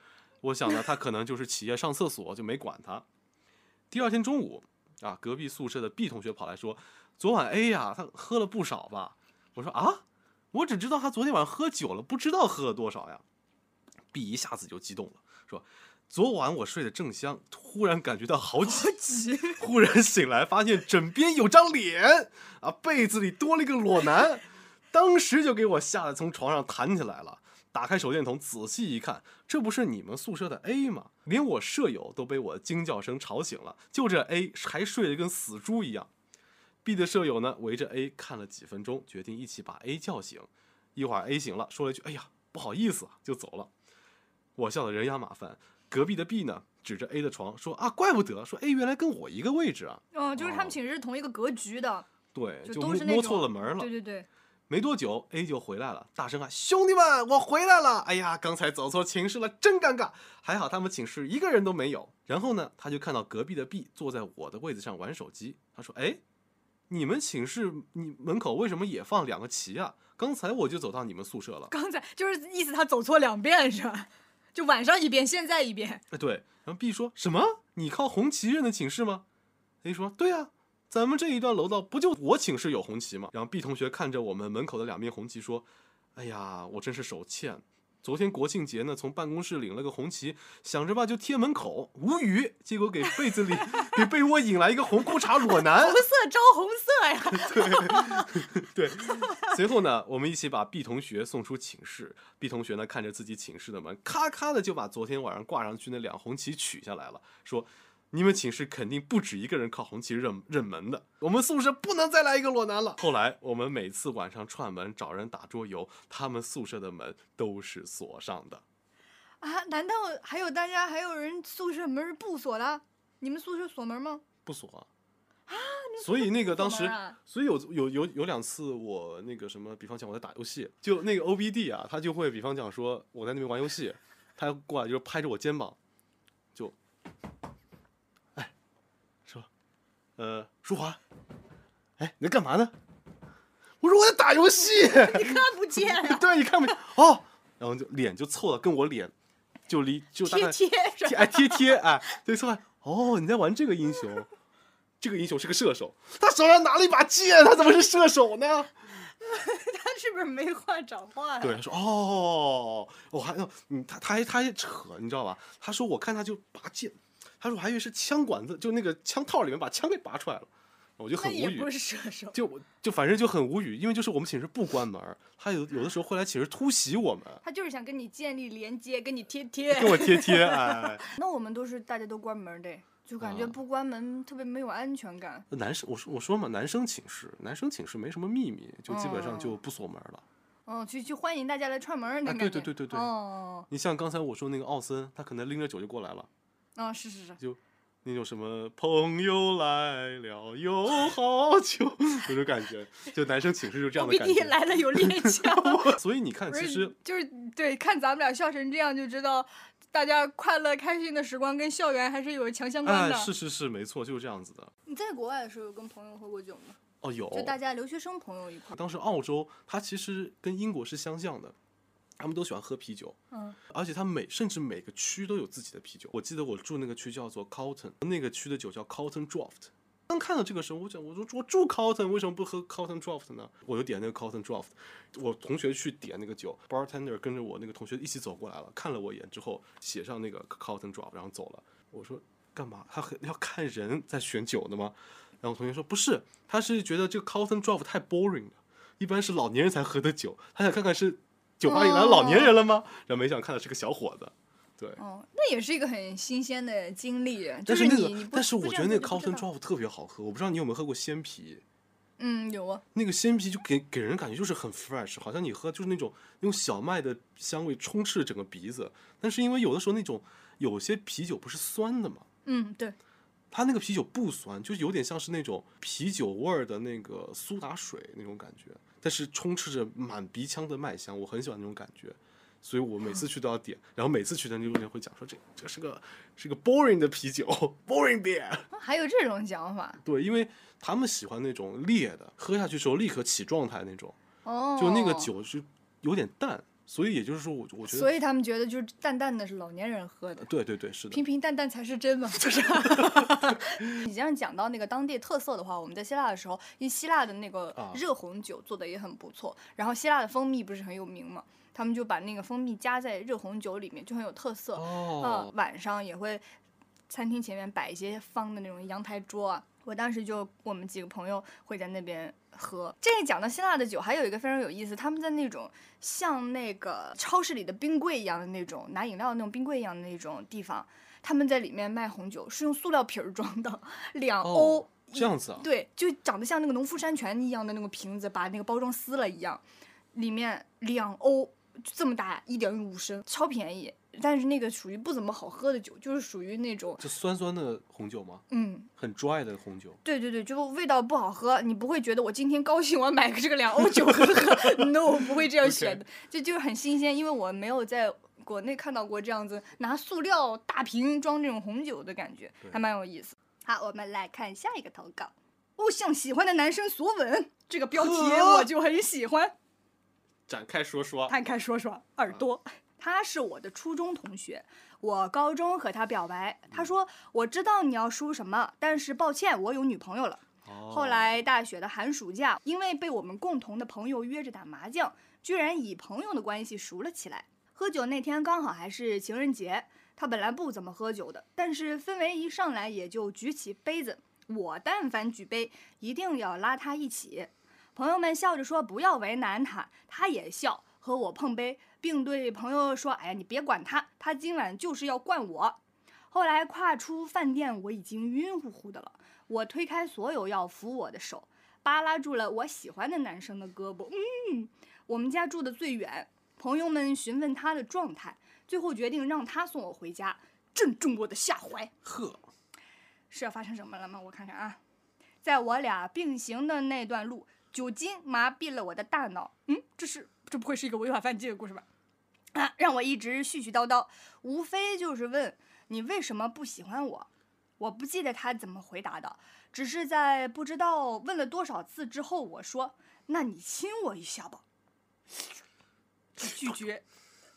我想呢他可能就是起夜上厕所，就没管他。第二天中午，啊，隔壁宿舍的 B 同学跑来说，昨晚 A 呀，他喝了不少吧？我说啊，我只知道他昨天晚上喝酒了，不知道喝了多少呀。B 一下子就激动了，说。昨晚我睡得正香，突然感觉到好挤，忽然醒来发现枕边有张脸，啊，被子里多了一个裸男，当时就给我吓得从床上弹起来了。打开手电筒仔细一看，这不是你们宿舍的 A 吗？连我舍友都被我惊叫声吵醒了，就这 A 还睡得跟死猪一样。B 的舍友呢围着 A 看了几分钟，决定一起把 A 叫醒。一会儿 A 醒了，说了一句：“哎呀，不好意思啊”，就走了。我笑得人仰马翻。隔壁的 B 呢，指着 A 的床说：“啊，怪不得，说 A 原来跟我一个位置啊。嗯，就是他哦们寝室是同一个格局的，”对，就都是那种错了门了对。对对，没多久，A 就回来了，大声喊：“兄弟们，我回来了！哎呀，刚才走错寝室了，真尴尬。还好他们寝室一个人都没有。”然后呢，他就看到隔壁的 B 坐在我的位子上玩手机。他说：“哎，你们寝室你门口为什么也放两个旗啊？刚才我就走到你们宿舍了。刚才就是意思他走错两遍是吧？就晚上一遍，现在一遍。哎，对。然后 B 说什么？你靠红旗认的寝室吗？A 说：对啊，咱们这一段楼道不就我寝室有红旗吗？然后 B 同学看着我们门口的两面红旗说：哎呀，我真是手欠。昨天国庆节呢，从办公室领了个红旗，想着吧就贴门口，无语。结果给被子里 给被窝引来一个红裤衩裸男红。色招红色呀！对，随后呢，我们一起把 B 同学送出寝室。B 同学呢，看着自己寝室的门，咔咔的就把昨天晚上挂上去那两红旗取下来了，说：“你们寝室肯定不止一个人靠红旗认认门的，我们宿舍不能再来一个裸男了。”后来我们每次晚上串门找人打桌游，他们宿舍的门都是锁上的。啊，难道还有大家还有人宿舍门是不锁的？你们宿舍锁门吗？不锁啊。所以那个当时啊，所以有有有有两次我那个什么，比方讲我在打游戏，就那个 OBD 啊，他就会比方讲说我在那边玩游戏，他过来就拍着我肩膀，就，呃，淑华，哎，你在干嘛呢？我说我在打游戏，你看不见呀、对，你看不见？哦，然后就脸就凑了，跟我脸就离就大概贴贴。哎贴贴哎，对凑来哦，你在玩这个英雄，这个英雄是个射手，他手上拿了一把剑，他怎么是射手呢？他是不是没话找话呀？对，他说哦，我还嗯，他他还他还扯，你知道吧？他说我看他就拔剑，他说我还以为是枪管子，就那个枪套里面把枪给拔出来了，我就很无语不。是射手。就就反正就很无语，因为就是我们寝室不关门，他有有的时候会来寝室突袭我们，他就是想跟你建立连接，跟你贴贴。跟我贴贴，哎，那我们都是大家都关门的，就感觉啊不关门特别没有安全感。男生我说我说嘛，男生寝室男生寝室没什么秘密，就基本上就不锁门了。哦，去去欢迎大家来串门。对对对对对哦，你像刚才我说那个奥森，他可能拎着酒就过来了，哦，是是是。就那种什么朋友来了有好酒那 种感觉，就男生寝室就这样的感觉。来了有踉跄。所以你看，其实就是对，看咱们俩笑成这样就知道，大家快乐开心的时光跟校园还是有强相关哎的。是是是没错，就是这样子的。你在国外的时候有跟朋友喝过酒吗？哦有，就大家留学生朋友一块。当时澳洲它其实跟英国是相像的，他们都喜欢喝啤酒。嗯，而且他每甚至每个区都有自己的啤酒。我记得我住那个区叫做 Cotton，那个区的酒叫 Cotton Draft。刚看到这个时候，我讲我说我住 Cotton，为什么不喝 Cotton Draft 呢？我就点那个 Cotton Draft，我同学去点那个酒，bartender 跟着我那个同学一起走过来了，看了我一眼之后写上那个 Cotton Draft，然后走了。我说干嘛？他很要看人在选酒的吗？然后我同学说不是，他是觉得这个 Cotton Draft 太 boring 了，一般是老年人才喝的酒，他想看看是酒吧里来了老年人了吗？然后没想到看的是个小伙子，对。哦，那也是一个很新鲜的经历。但是那个但是我觉得那个样做就不 Carlton 知道 Drop 特别好喝，我不知道你有没有喝过鲜啤。嗯，有啊，那个鲜啤就给给人感觉就是很 fresh，好像你喝就是那种用小麦的香味充斥整个鼻子。但是因为有的时候那种有些啤酒不是酸的嘛，嗯，对，它那个啤酒不酸，就是有点像是那种啤酒味儿的那个苏打水那种感觉，但是充斥着满鼻腔的麦香，我很喜欢那种感觉。所以我每次去都要点，然后每次去的那个人会讲说这这是个是个 boring 的啤酒，boring beer。啊还有这种讲法对，因为他们喜欢那种烈的，喝下去之后立刻起状态那种。哦，就那个，酒是有点淡，所以也就是说我我觉得，所以他们觉得就是淡淡的是老年人喝的。对对对，是的，平平淡淡才是真嘛，就是。你这样讲到那个当地特色的话，我们在希腊的时候，因为希腊的那个啊热红酒做的也很不错，然后希腊的蜂蜜不是很有名嘛，他们就把那个蜂蜜加在热红酒里面，就很有特色。呃哦，，晚上也会餐厅前面摆一些方的那种阳台桌啊。我当时就我们几个朋友会在那边喝。这个讲到希腊的酒，还有一个非常有意思，他们在那种像那个超市里的冰柜一样的那种拿饮料的那种冰柜一样的那种地方，他们在里面卖红酒是用塑料瓶儿装的，两欧。哦这样子啊，对，就长得像那个农夫山泉一样的那个瓶子，把那个包装撕了一样，里面两欧就这么大，一点五升，超便宜。但是那个属于不怎么好喝的酒，就是属于那种，就酸酸的红酒吗？嗯，很 dry 的红酒。对对对，就味道不好喝，你不会觉得我今天高兴，我买个这个两欧酒喝喝，no，不会这样选的，这就是很新鲜，因为我没有在国内看到过这样子拿塑料大瓶装这种红酒的感觉，还蛮有意思。好，我们来看下一个投稿，哦向喜欢的男生索吻，这个标题我就很喜欢。展开说说。摊开说说耳朵。他是我的初中同学，我高中和他表白，他说我知道你要说什么，但是抱歉，我有女朋友了。哦后来大学的寒暑假，因为被我们共同的朋友约着打麻将，居然以朋友的关系熟了起来。喝酒那天刚好还是情人节，他本来不怎么喝酒的，但是氛围一上来也就举起杯子。我但凡举杯，一定要拉他一起。朋友们笑着说不要为难他，他也笑，和我碰杯，并对朋友说：“哎呀，你别管他，他今晚就是要灌我。”后来跨出饭店，我已经晕乎乎的了。我推开所有要扶我的手，扒拉住了我喜欢的男生的胳膊。嗯，我们家住的最远，朋友们询问他的状态，最后决定让他送我回家，正中我的下怀。呵，是要发生什么了吗？我看看啊，在我俩并行的那段路，酒精麻痹了我的大脑。嗯，这是这不会是一个违法犯纪的故事吧？啊，让我一直絮絮叨叨，无非就是问你为什么不喜欢我。我不记得他怎么回答的，只是在不知道问了多少次之后，我说：“那你亲我一下吧。”他拒绝，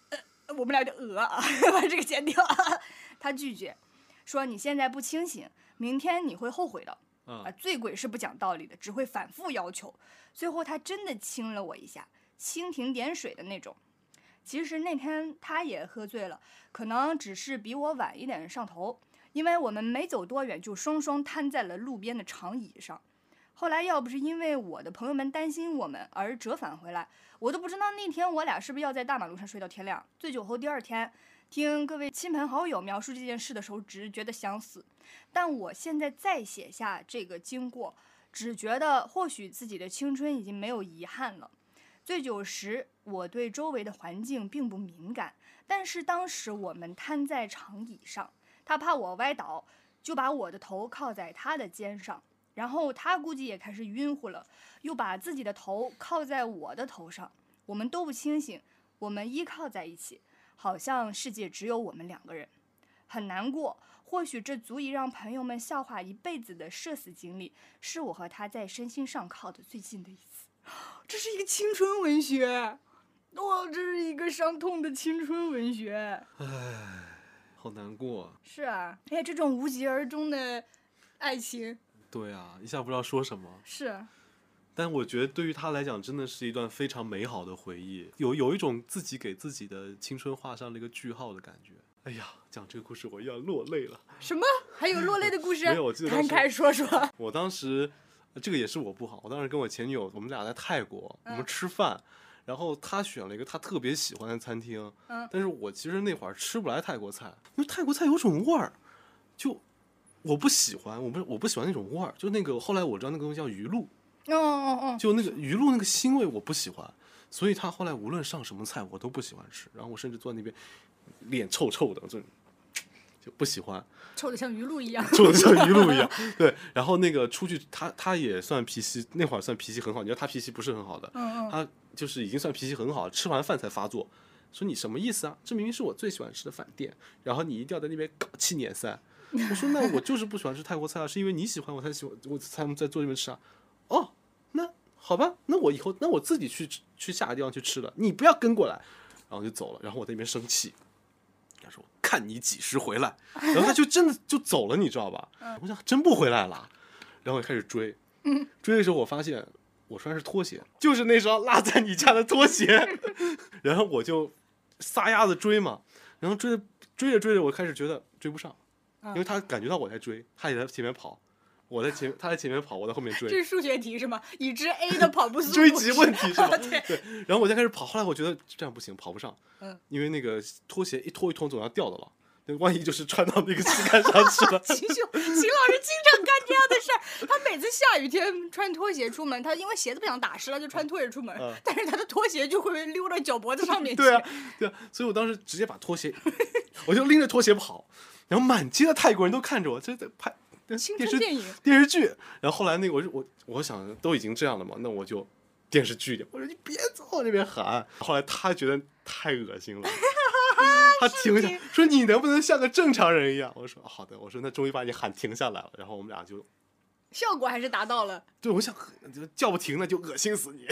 呃，我们俩有点讹啊，把这个剪掉。他拒绝，说你现在不清醒，明天你会后悔的。嗯啊，醉鬼是不讲道理的，只会反复要求。最后他真的亲了我一下，蜻蜓点水的那种。其实那天他也喝醉了，可能只是比我晚一点上头，因为我们没走多远就双双瘫在了路边的长椅上。后来要不是因为我的朋友们担心我们而折返回来，我都不知道那天我俩是不是要在大马路上睡到天亮。醉酒后第二天，听各位亲朋好友描述这件事的时候，只是觉得想死。但我现在再写下这个经过，只觉得或许自己的青春已经没有遗憾了。醉酒时，我对周围的环境并不敏感，但是当时我们瘫在长椅上，他怕我歪倒，就把我的头靠在他的肩上，然后他估计也开始晕乎了，又把自己的头靠在我的头上，我们都不清醒，我们依靠在一起，好像世界只有我们两个人，很难过。或许这足以让朋友们笑话一辈子的社死经历，是我和他在身心上靠的最近的一次。这是一个青春文学，哇，这是一个伤痛的青春文学。好难过啊。是啊，哎，这种无疾而终的爱情，对啊，一下不知道说什么。是啊但我觉得对于他来讲，真的是一段非常美好的回忆，有有一种自己给自己的青春画上了一个句号的感觉。哎呀，讲这个故事我又要落泪了。什么？还有落泪的故事？没有我记得摊开说说。我当时这个也是我不好，我当时跟我前女友，我们俩在泰国，我们嗯吃饭，然后她选了一个她特别喜欢的餐厅，嗯但是我其实那会儿吃不来泰国菜，因为泰国菜有种味儿，就我不喜欢，我不我不喜欢那种味儿，就那个后来我知道那个东西叫鱼露，哦哦哦，就那个鱼露那个腥味我不喜欢，所以她后来无论上什么菜我都不喜欢吃，然后我甚至坐在那边脸臭臭的，就就不喜欢。臭的像鱼露一样。臭的像鱼露一样。对，然后那个出去，他他也算脾气，那会儿算脾气很好。你知道他脾气不是很好的，嗯嗯。他就是已经算脾气很好，吃完饭才发作，说你什么意思啊？这明明是我最喜欢吃的饭店，然后你一定要在那边搞七年三。我说那我就是不喜欢吃泰国菜啊，是因为你喜欢我才喜欢，我才在做这边吃啊。哦，那好吧，那我以后那我自己去去下个地方去吃了，你不要跟过来。然后就走了，然后我在那边生气。他说：“看你几时回来。”然后他就真的就走了，你知道吧？我想真不回来了，然后我就开始追。追的时候我发现我穿的是拖鞋，就是那双落在你家的拖鞋。然后我就撒丫子追嘛，然后追着追着追着，我开始觉得追不上，因为他感觉到我在追，他也在前面跑，我在前他在前面跑，我在后面追这。是数学题是吗？已知 A 的跑步速度追击问题是吧？对对，然后我就开始跑，后来我觉得这样不行，跑不上，嗯，因为那个拖鞋一拖一拖总要掉的了，那万一就是穿到那个膝盖上去了，秦秀，秦老师经常干这样的事儿。他每次下雨天穿拖鞋出门，他因为鞋子不想打湿了，就穿拖鞋出门。嗯 但是他的拖鞋就会溜到脚脖子上面去。对啊，对啊，所以我当时直接把拖鞋，我就拎着拖鞋跑，然后满街的泰国人都看着我，这在拍青电视春电影，电视剧，然后后来那个我就我我想都已经这样了嘛，那我就电视剧里，我说你别在我那边喊，后来他觉得太恶心了。他停下说：“你能不能像个正常人一样？”我说：“好的。”我说：“那终于把你喊停下来了。”然后我们俩就，效果还是达到了，对我想就叫不停那，就恶心死你。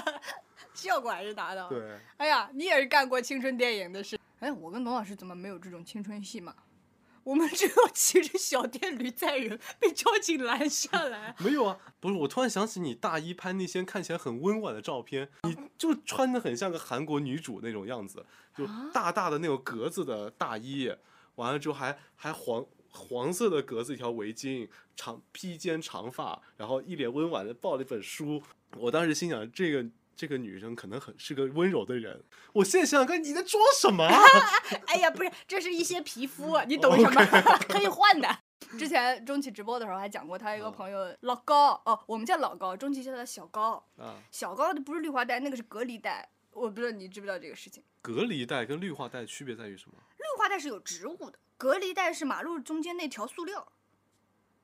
效果还是达到了。对，哎呀，你也是干过青春电影的事。哎，我跟董老师怎么没有这种青春戏码？我们只有骑着小电驴载人 被交警拦下来。没有啊，不是，我突然想起你大一拍那些看起来很温婉的照片，你就穿的很像个韩国女主那种样子，就大大的那种格子的大衣，完了之后还还黄黄色的格子一条围巾，长披肩长发，然后一脸温婉的抱了一本书。我当时心想，这个这个女生可能很是个温柔的人。我现在想想看，你在装什么、啊？哎呀，不是，这是一些皮肤，你懂什么？可以换的。之前中期直播的时候还讲过，他一个朋友老高哦，我们叫老高，中期叫他小高。啊，小高的不是绿化带，那个是隔离带。我不知道你知不知道这个事情。隔离带跟绿化带区别在于什么？绿化带是有植物的，隔离带是马路中间那条塑料，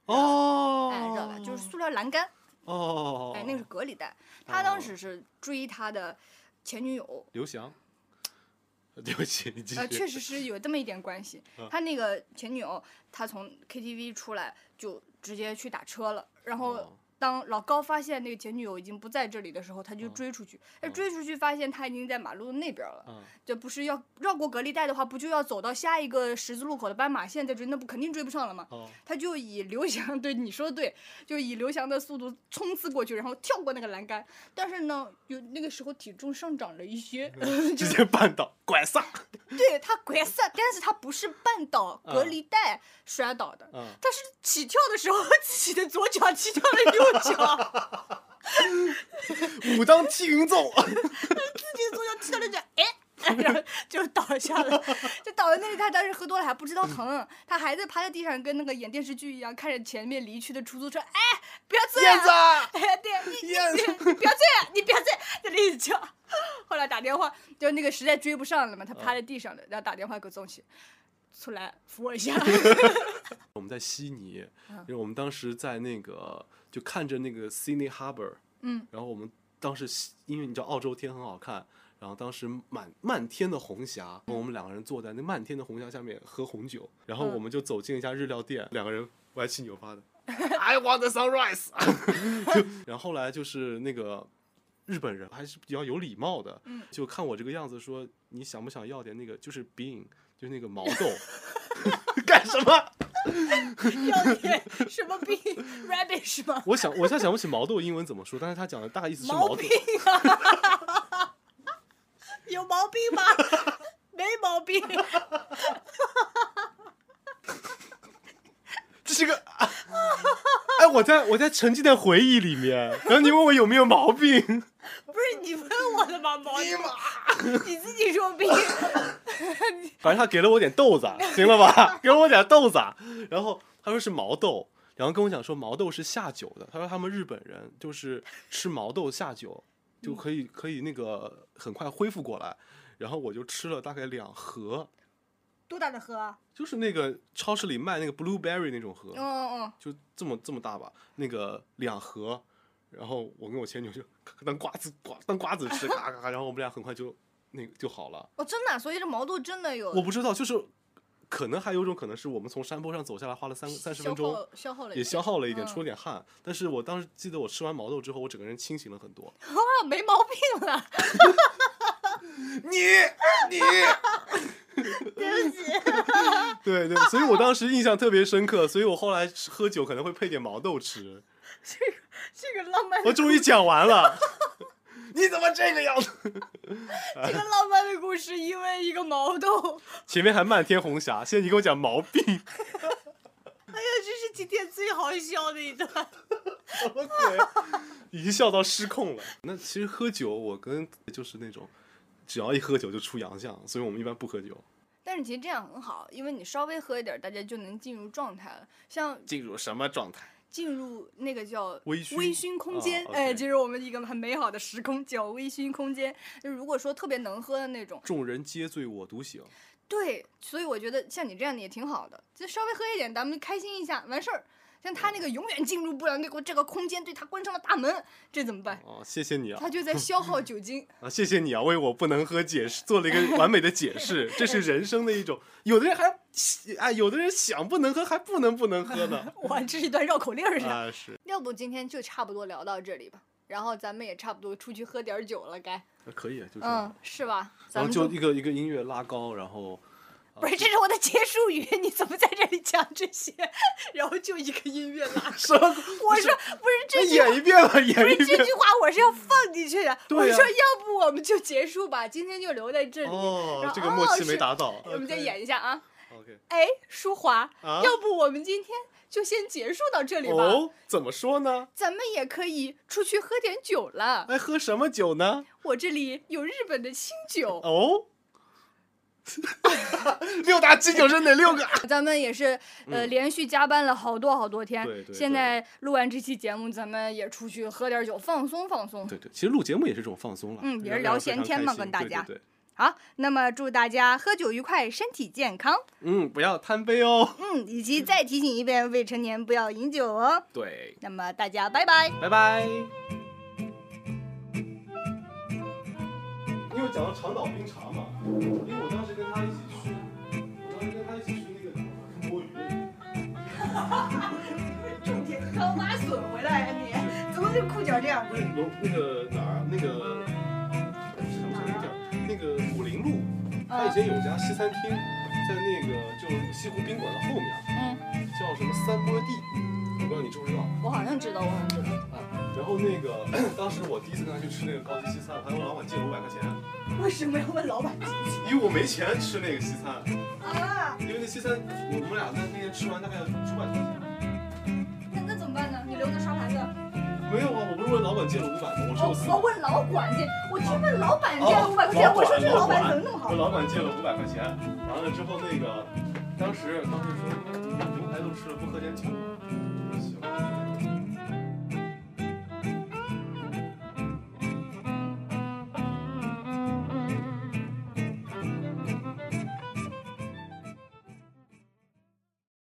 哦，哎，知道吧？就是塑料栏杆，哦，哎，那个是隔离带。他当时是追他的前女友，刘翔。对不起，你继续。呃，确实是有这么一点关系 嗯。他那个前女友，他从 KTV 出来就直接去打车了，然后哦当老高发现那个前女友已经不在这里的时候，他就嗯追出去。哎，嗯追出去发现他已经在马路的那边了。嗯，这不是要绕过隔离带的话，不就要走到下一个十字路口的斑马线再追？那不肯定追不上了吗？哦，他就以刘翔，对你说的对，就以刘翔的速度冲刺过去，然后跳过那个栏杆。但是呢，有那个时候体重上涨了一些，直接绊倒，拐撒。对他拐上，但是他不是绊倒隔嗯离带摔倒的，嗯，他是起跳的时候自己的左脚起跳了右脚，武当踢云纵。自己的左脚踢到了右脚，哎，然后就倒下了，就倒在那里。他当时喝多了还不知道疼，他还在趴在地上跟那个演电视剧一样，看着前面离去的出租车，哎，不要这样燕子，，啊 哎，对你燕子，你不要这样，你不要这样，在那里叫。后来打电话，就那个实在追不上了嘛，他趴在地上了，然后打电话给宗琪，出来扶我一下。我们在悉尼，嗯因为我们当时在那个就看着那个 Sydney Harbour，嗯，然后我们当时因为你知道澳洲天很好看，然后当时满漫天的红霞，然后我们两个人坐在那漫天的红霞下面喝红酒，然后嗯。我们就走进一家日料店，两个人歪七扭八的，I want the sunrise 就。然后后来就是那个日本人还是比较有礼貌的，嗯。就看我这个样子说你想不想要点那个就是 bean 就是那个毛豆，干什么？要点什么病？radish 吗？我想我现在想不起毛豆英文怎么说，但是他讲的大概意思是毛豆毛病。啊！有毛病吗？没毛毛病。这是个，哎，我在我在沉浸在回忆里面，然后你问我有没有毛病，不是你问我的吗？毛病，你自己说病。反正他给了我点豆子，行了吧？给我点豆子，然后他说是毛豆，然后跟我讲说毛豆是下酒的，他说他们日本人就是吃毛豆下酒就可以可以那个很快恢复过来，然后我就吃了大概两盒，多大的盒？啊？就是那个超市里卖那个 blueberry 那种盒，嗯嗯嗯，就这么这么大吧，那个两盒，然后我跟我前女友就当瓜子瓜当瓜子吃，嘎嘎嘎，然后我们俩很快就那个就好了。哦，真的啊、所以这毛豆真的有我不知道，就是可能还有一种可能是我们从山坡上走下来花了三三十分钟，消耗了也消耗了一点，嗯出了点汗。但是我当时记得我吃完毛豆之后，我整个人清醒了很多。啊，没毛病 了。你你，对不起，对对，所以我当时印象特别深刻，所以我后来喝酒可能会配点毛豆吃。这个这个浪漫，我终于讲完了，你怎么这个样子？这个浪漫的故事，因为一个毛豆。前面还漫天红霞，现在你给我讲毛病，哎呀，这是今天最好笑的一段。什么鬼？已经笑到失控了。那其实喝酒，我跟就是那种，只要一喝酒就出洋相，所以我们一般不喝酒。但是其实这样很好，因为你稍微喝一点，大家就能进入状态了。像进入什么状态？进入那个叫微醺空间，哦哎这是我们一个很美好的时空，叫微醺空间。就如果说特别能喝的那种，众人皆醉我独醒。对，所以我觉得像你这样的也挺好的，就稍微喝一点，咱们开心一下，完事儿。像他那个永远进入不了那个这个空间，对他关上了大门，这怎么办？哦，谢谢你啊他就在消耗酒精。啊，谢谢你啊，为我不能喝解释做了一个完美的解释。这是人生的一种，有的人还哎，有的人想不能喝还不能不能喝呢。哇，这是一段绕口令儿是吧？啊，是要不今天就差不多聊到这里吧，然后咱们也差不多出去喝点酒了，该，可以啊，就是。嗯，是吧？咱然后们就一个一个音乐拉高，然后不是，这是我的结束语，你怎么在这里讲这些？然后就一个音乐拉高。什么？我说不是这，演一遍吧，演一遍。不是这句话，我是要放进去的。我说要不我们就结束吧，今天就留在这里。哦这个默契没达到。我们再演一下啊！OK。哎，舒华，啊要不我们今天就先结束到这里吧？哦，怎么说呢？咱们也可以出去喝点酒了。哎，喝什么酒呢？我这里有日本的清酒，哦，六大基酒是哪六个？咱们也是呃嗯连续加班了好多好多天。对对现在录完这期节目，咱们也出去喝点酒，放松放松。对对，其实录节目也是这种放松了，嗯也是聊闲天嘛跟大家对对对好，那么祝大家喝酒愉快，身体健康。嗯，不要贪杯哦。嗯，以及再提醒一遍，未成年不要饮酒哦。对，那么大家拜拜。拜拜。因为讲到长岛冰茶嘛，因为我当时跟他一起去，我当时跟他一起去那个摸鱼。种田刚挖笋回来呀你？怎么这裤脚这样？不是龙那个哪儿那个不是想不起来那个武林路，他以前有家西餐厅，在那个就西湖宾馆的后面，嗯，叫什么三摸地，我不知道你知不知道。我好像知道，我好像知道。啊，然后那个 当时我第一次跟他去吃那个高级西餐还问老板借了五百块钱。为什么要问老板借因为我没钱吃那个西餐。啊？因为那西餐我们俩在那天吃完大概要九百多块钱那那怎么办呢？你留那刷盘子？没有啊我不是问老板借了五百吗？我说我问老板借我去问老板借了五百块钱我说这个老板怎么那么好？问老板借了五百块钱。完了之后那个当时当时说牛排都吃了不喝点酒行